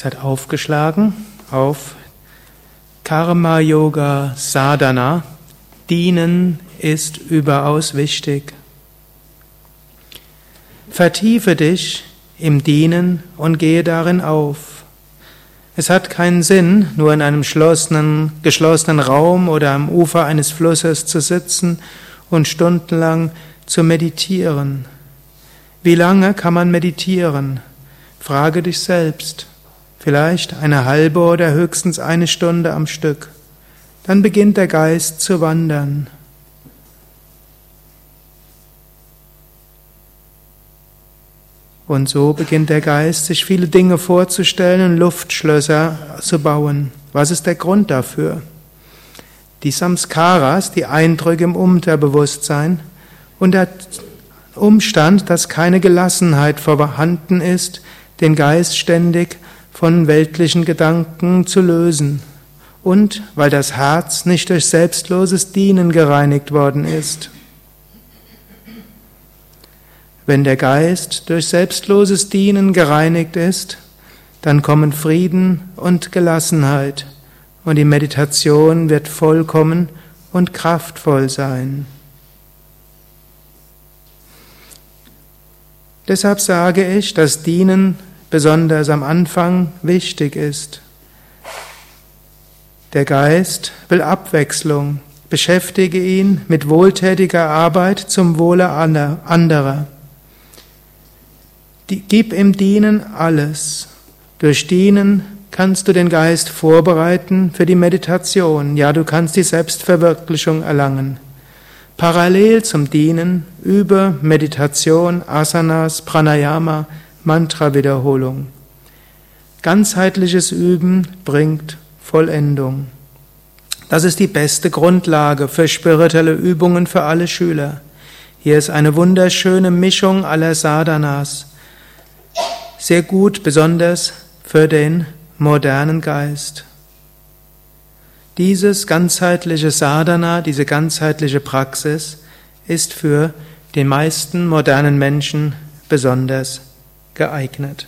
Es hat aufgeschlagen auf Karma Yoga Sadhana. Dienen ist überaus wichtig. Vertiefe dich im Dienen und gehe darin auf. Es hat keinen Sinn, nur in einem geschlossenen, Raum oder am Ufer eines Flusses zu sitzen und stundenlang zu meditieren. Wie lange kann man meditieren? Frage dich selbst. Vielleicht eine halbe oder höchstens eine Stunde am Stück. Dann beginnt der Geist zu wandern. Und so beginnt der Geist, sich viele Dinge vorzustellen und Luftschlösser zu bauen. Was ist der Grund dafür? Die Samskaras, die Eindrücke im Unterbewusstsein und der Umstand, dass keine Gelassenheit vorhanden ist, den Geist ständig von weltlichen Gedanken zu lösen und weil das Herz nicht durch selbstloses Dienen gereinigt worden ist. Wenn der Geist durch selbstloses Dienen gereinigt ist, dann kommen Frieden und Gelassenheit und die Meditation wird vollkommen und kraftvoll sein. Deshalb sage ich, dass Dienen besonders am Anfang wichtig ist. Der Geist will Abwechslung. Beschäftige ihn mit wohltätiger Arbeit zum Wohle anderer. Gib im Dienen alles. Durch Dienen kannst du den Geist vorbereiten für die Meditation. Ja, du kannst die Selbstverwirklichung erlangen. Parallel zum Dienen über Meditation, Asanas, Pranayama, Mantra-Wiederholung. Ganzheitliches Üben bringt Vollendung. Das ist die beste Grundlage für spirituelle Übungen für alle Schüler. Hier ist eine wunderschöne Mischung aller Sadhanas. Sehr gut, besonders für den modernen Geist. Dieses ganzheitliche Sadhana, diese ganzheitliche Praxis ist für den meisten modernen Menschen besonders geeignet.